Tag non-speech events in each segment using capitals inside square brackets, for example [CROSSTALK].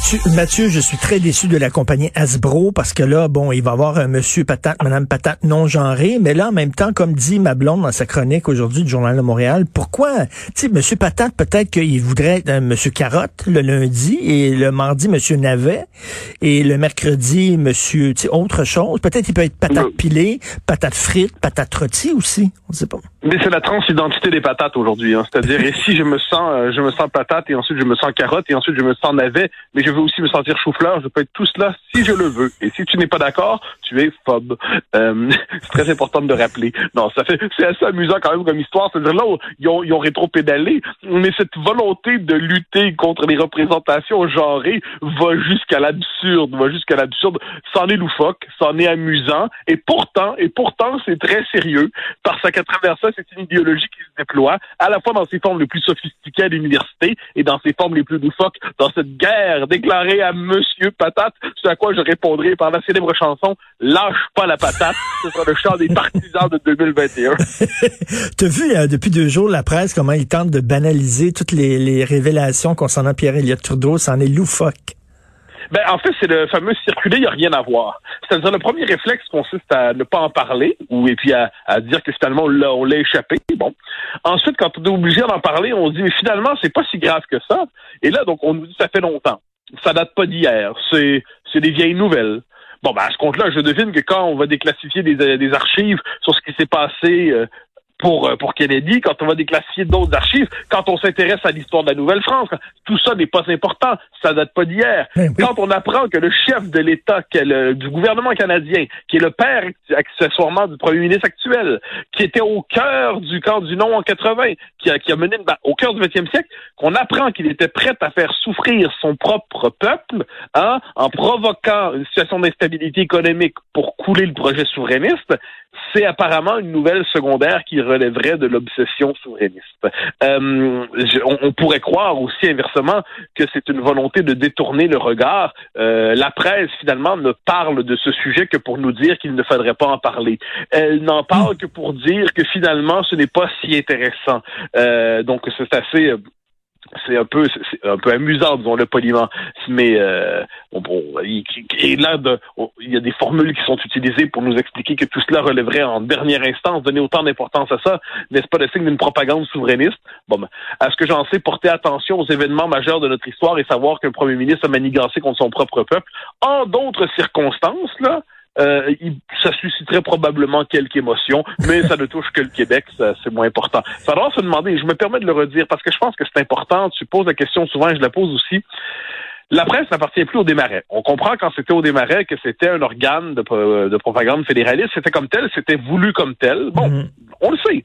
Mathieu, Mathieu, je suis très déçu de la compagnie Hasbro parce que là, bon, il va y avoir un monsieur patate, madame patate non genré, mais là, en même temps, comme dit ma blonde dans sa chronique aujourd'hui du Journal de Montréal, pourquoi, tu sais, monsieur patate, peut-être qu'il voudrait être un monsieur carotte le lundi et le mardi, monsieur navet et le mercredi, monsieur, tu sais, autre chose. Peut-être il peut être patate pilée, patate frite, patate rôtie aussi. On sait pas. Mais c'est la transidentité des patates aujourd'hui, hein. c'est-à-dire [LAUGHS] si je me sens, euh, je me sens patate et ensuite je me sens carotte et ensuite je me sens navet, mais je veux aussi me sentir chou-fleur, je peux être tout cela si je le veux. Et si tu n'es pas d'accord, tu es phobe. Euh, [LAUGHS] c'est très important de le rappeler. Non, ça fait, c'est assez amusant quand même comme histoire. C'est-à-dire là, ils ont, ils ont rétro-pédalé, mais cette volonté de lutter contre les représentations genrées va jusqu'à l'absurde, va jusqu'à l'absurde. C'en est loufoque, c'en est amusant, et pourtant, et pourtant, c'est très sérieux parce qu'à travers ça, c'est une idéologie qui se déploie à la fois dans ses formes les plus sophistiquées à l'université et dans ses formes les plus loufoques dans cette guerre déclarée à Monsieur Patate, ce à quoi je répondrai par la célèbre chanson Lâche pas la patate. Ce sera le chant des partisans de 2021. [LAUGHS] T'as vu euh, depuis deux jours la presse comment ils tentent de banaliser toutes les, les révélations concernant Pierre-Éliott Trudeau, c'en est loufoque. Ben, en fait, c'est le fameux circuler, il n'y a rien à voir. C'est-à-dire, le premier réflexe consiste à ne pas en parler, ou et puis à, à dire que finalement, on l'a, on l'a échappé. Bon. Ensuite, quand on est obligé d'en parler, on se dit, mais finalement, c'est pas si grave que ça. Et là, donc, on nous dit, ça fait longtemps. Ça date pas d'hier. C'est, c'est des vieilles nouvelles. Bon, ben, à ce compte-là, je devine que quand on va déclassifier des, des archives sur ce qui s'est passé euh, pour, euh, pour Kennedy, quand on va déclassifier d'autres archives, quand on s'intéresse à l'histoire de la Nouvelle-France, tout ça n'est pas important, ça date pas d'hier. Oui. Quand on apprend que le chef de l'État, du gouvernement canadien, qui est le père accessoirement du premier ministre actuel, qui était au cœur du camp du non en 80, qui a, qui a mené une ba- au cœur du 20e siècle, qu'on apprend qu'il était prêt à faire souffrir son propre peuple hein, en provoquant une situation d'instabilité économique pour couler le projet souverainiste, c'est apparemment une nouvelle secondaire qui relèverait de l'obsession souverainiste. Euh, on, on pourrait croire aussi inversement que c'est une volonté de détourner le regard. Euh, la presse, finalement, ne parle de ce sujet que pour nous dire qu'il ne faudrait pas en parler. Elle n'en parle que pour dire que finalement, ce n'est pas si intéressant. Euh, donc, c'est assez... c'est un peu c'est un peu amusant disons-le poliment. Mais euh, bon, bon, il- de- on- il y a des formules qui sont utilisées pour nous expliquer que tout cela relèverait en dernière instance donner autant d'importance à ça n'est-ce pas le signe d'une propagande souverainiste? Bon ben, à ce que j'en sais porter attention aux événements majeurs de notre histoire et savoir qu'un premier ministre a manigancé contre son propre peuple. En d'autres circonstances là euh, il- ça susciterait probablement quelques émotions, mais ça ne touche que le Québec, c'est moins important. Ça doit se demander, je me permets de le redire, parce que je pense que c'est important, tu poses la question souvent, et je la pose aussi. La presse n'appartient plus au démarrais. On comprend quand c'était au démarrais que c'était un organe de, de propagande fédéraliste, c'était comme tel, c'était voulu comme tel. Bon, Mhm. on le sait.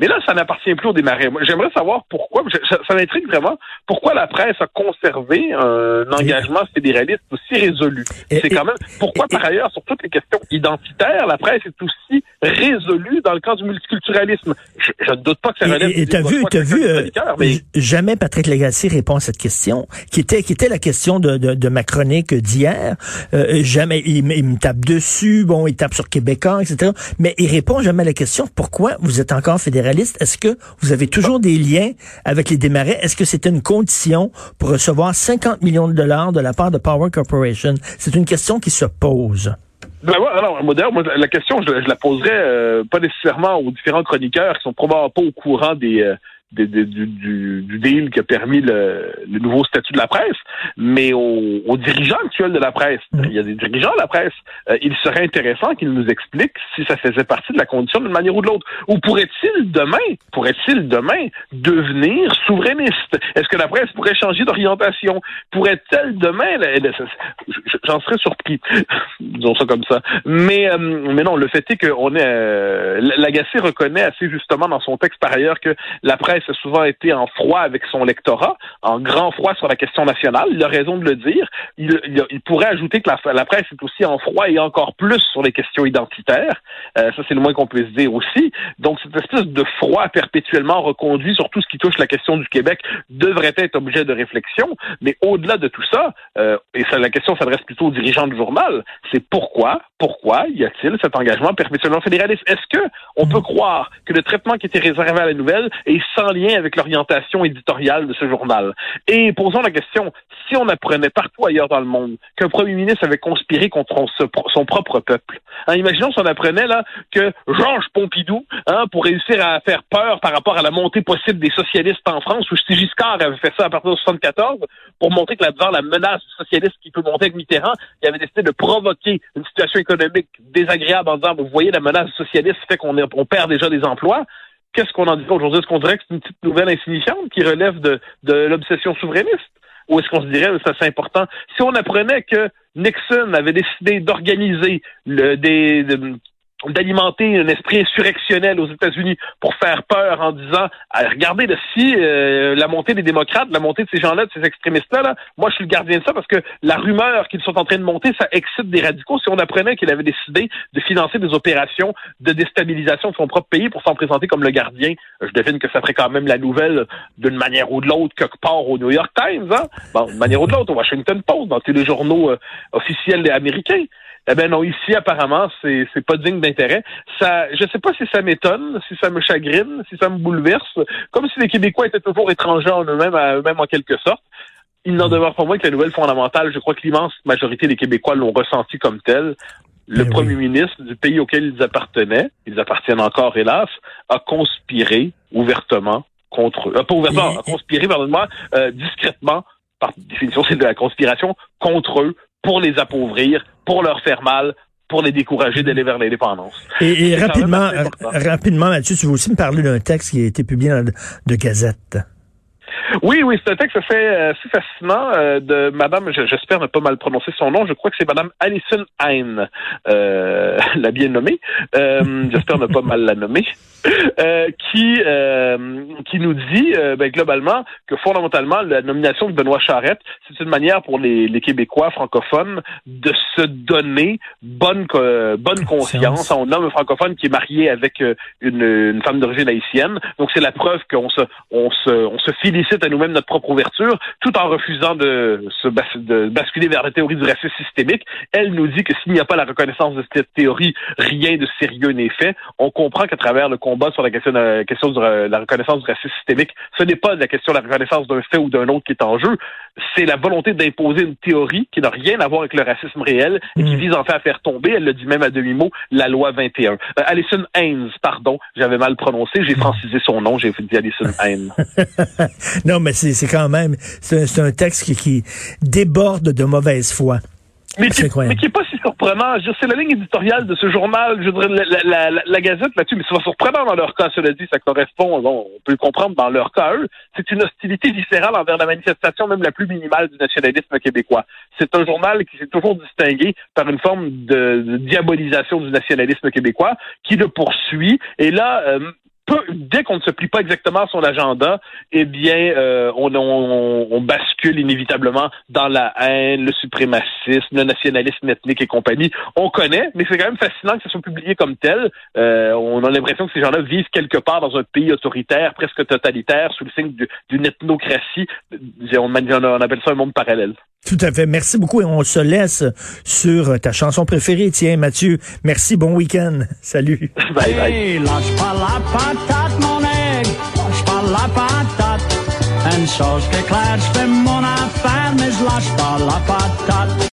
Mais là, ça n'appartient plus au démarrais. Moi, J'aimerais savoir pourquoi, ça, ça m'intrigue vraiment, pourquoi la presse a conservé un engagement fédéraliste aussi résolu. C'est quand même, pourquoi par ailleurs, sur toutes les questions identitaires, la presse est aussi résolue dans le camp du multiculturalisme. Je, je ne doute pas que ça relève Et t'as vu, t'as vu, euh, mais jamais Patrick Lagacé répond à cette question, qui était, qui était la question de, de, de ma chronique d'hier. Euh, jamais, il, me- il me tape dessus, bon, il tape sur Québécois, etc. Mais il répond jamais à la question pourquoi vous êtes encore fédéraliste? Est-ce que vous avez toujours des liens avec les démarrais? Est-ce que c'était une condition pour recevoir 50 millions de dollars de la part de Power Corporation? C'est une question qui se pose. Ben ouais, alors, moi, moi, la question, je, je la poserais euh, pas nécessairement aux différents chroniqueurs qui sont probablement pas au courant des, euh, des- du, du, du deal qui a permis le, le nouveau statut de la presse, mais aux, aux dirigeants actuels de la presse. Mhm. Il y a des dirigeants de la presse. Euh, il serait intéressant qu'ils nous expliquent si ça faisait partie de la condition d'une manière ou de l'autre. Ou pourrait-il demain, pourrait-il demain devenir souverainiste? Est-ce que la presse pourrait changer d'orientation? Pourrait-elle demain, j'en serais surpris, [LAUGHS] disons ça comme ça. Mais, euh, mais non, le fait est qu'on est, euh, Lagacé reconnaît assez justement dans son texte par ailleurs que la presse a souvent été en froid avec son lectorat, en grand froid sur la question nationale. Il a raison de le dire. Il, il, pourrait ajouter que la, la, presse est aussi en froid et encore plus sur les questions identitaires. Euh, ça, c'est le moins qu'on puisse dire aussi. Donc, cette espèce de froid perpétuellement reconduit sur tout ce qui touche la question du Québec devrait être objet de réflexion. Mais au-delà de tout ça, euh, et ça, la question s'adresse plutôt aux dirigeants du journal, c'est pourquoi, pourquoi y a-t-il cet engagement perpétuellement fédéraliste? Est-ce que on peut croire que le traitement qui était réservé à la nouvelle est sans lien avec l'orientation éditoriale de ce journal? Et posons la question, si on apprenait partout ailleurs dans le monde qu'un premier ministre avait conspiré contre son propre peuple, hein, imaginons si on apprenait là que Georges Pompidou, hein, pour réussir à faire peur par rapport à la montée possible des socialistes en France, ou si Giscard avait fait ça à partir de 74, pour montrer que là-dedans, la menace socialiste qui peut monter avec Mitterrand, il avait décidé de provoquer une situation économique désagréable en disant, vous voyez, la menace socialiste fait qu'on on perd déjà des emplois. Qu'est-ce qu'on en dit aujourd'hui? Est-ce qu'on dirait que c'est une petite nouvelle insignifiante qui relève de, l'obsession souverainiste? Ou est-ce qu'on se dirait, ça c'est important, si on apprenait que Nixon avait décidé d'organiser des, d'alimenter un esprit insurrectionnel aux États-Unis pour faire peur en disant ah, regardez là, si euh, la montée des démocrates, la montée de ces gens-là, de ces extrémistes-là, là, moi je suis le gardien de ça parce que la rumeur qu'ils sont en train de monter, ça excite des radicaux. Si on apprenait qu'il avait décidé de financer des opérations de déstabilisation de son propre pays pour s'en présenter comme le gardien, je devine que ça ferait quand même la nouvelle d'une manière ou de l'autre quelque part au New York Times, hein? Bon, d'une manière ou de l'autre au Washington Post, dans tous les journaux euh, officiels américains. Eh ben non, ici apparemment c'est c'est pas digne d'intérêt. Ça, je sais pas si ça m'étonne, si ça me chagrine, si ça me bouleverse, comme si les Québécois étaient toujours étrangers en eux-mêmes, eux-mêmes en quelque sorte. Il n'en demeure pas moins que la nouvelle fondamentale, je crois que l'immense majorité des Québécois l'ont ressenti comme tel. Le ben premier ministre du pays auquel ils appartenaient, ils appartiennent encore hélas, a conspiré ouvertement contre eux. Euh, pas ouvertement, a conspiré, pardonne-moi, euh, discrètement, par définition c'est de la conspiration, contre eux pour les appauvrir, pour leur faire mal, pour les décourager d'aller vers l'indépendance. Et, rapidement, rapidement, Mathieu, tu veux aussi me parler d'un texte qui a été publié dans de Gazette. Oui, oui, c'est un texte assez, euh, fascinant euh, de Madame, j'espère ne pas mal prononcer son nom, je crois que c'est Madame Alison Hein, euh, [LAUGHS] la bien nommée, euh, j'espère ne pas mal la nommer, qui qui nous dit ben, globalement que fondamentalement la nomination de Benoît Charette, c'est une manière pour les, les, Québécois francophones de se donner bonne bonne conscience. On nomme un francophone qui est marié avec une, une femme d'origine haïtienne, donc c'est la preuve qu'on se on se on se félicite à nous-mêmes notre propre ouverture, tout en refusant de, se de basculer vers la théorie du racisme systémique. Elle nous dit que s'il n'y a pas la reconnaissance de cette théorie, rien de sérieux n'est fait. On comprend qu'à travers le combat sur la question de la, question de la reconnaissance du racisme systémique, ce n'est pas la question de la reconnaissance d'un fait ou d'un autre qui est en jeu, c'est la volonté d'imposer une théorie qui n'a rien à voir avec le racisme réel et qui mm. vise en fait à faire tomber, elle le dit même à demi-mot, la loi 21. Euh, Alison Haynes, pardon, j'avais mal prononcé, j'ai francisé son nom, j'ai dit Alison Haynes. [LAUGHS] non, mais c'est quand même, c'est un, texte qui, qui déborde de mauvaise foi. Mais qui, mais qui est pas si surprenant. C'est la ligne éditoriale de ce journal. Je dirais, la, la, la, Gazette là-dessus, mais c'est surprenant dans leur cas, cela dit, ça correspond, bon, on peut le comprendre dans leur cas, eux. C'est une hostilité viscérale envers la manifestation même la plus minimale du nationalisme québécois. C'est un journal qui s'est toujours distingué par une forme de, diabolisation du nationalisme québécois, qui le poursuit. Et là, euh, dès qu'on ne se plie pas exactement à son agenda, eh bien, euh, on, on, bascule inévitablement dans la haine, le suprémacisme, le nationalisme ethnique et compagnie. On connaît, mais c'est quand même fascinant que ce soit publié comme tel. Euh, on a l'impression que ces gens-là vivent quelque part dans un pays autoritaire, presque totalitaire, sous le signe d'une ethnocratie. On, on appelle ça un monde parallèle. Tout à fait. Merci beaucoup et on se laisse sur ta chanson préférée. Tiens, Mathieu, merci. Bon week-end. [LAUGHS] Salut. Bye bye. Hey, lâche pas la patate, mon aigle. Lâche pas la patate. Une chose qui est claire, je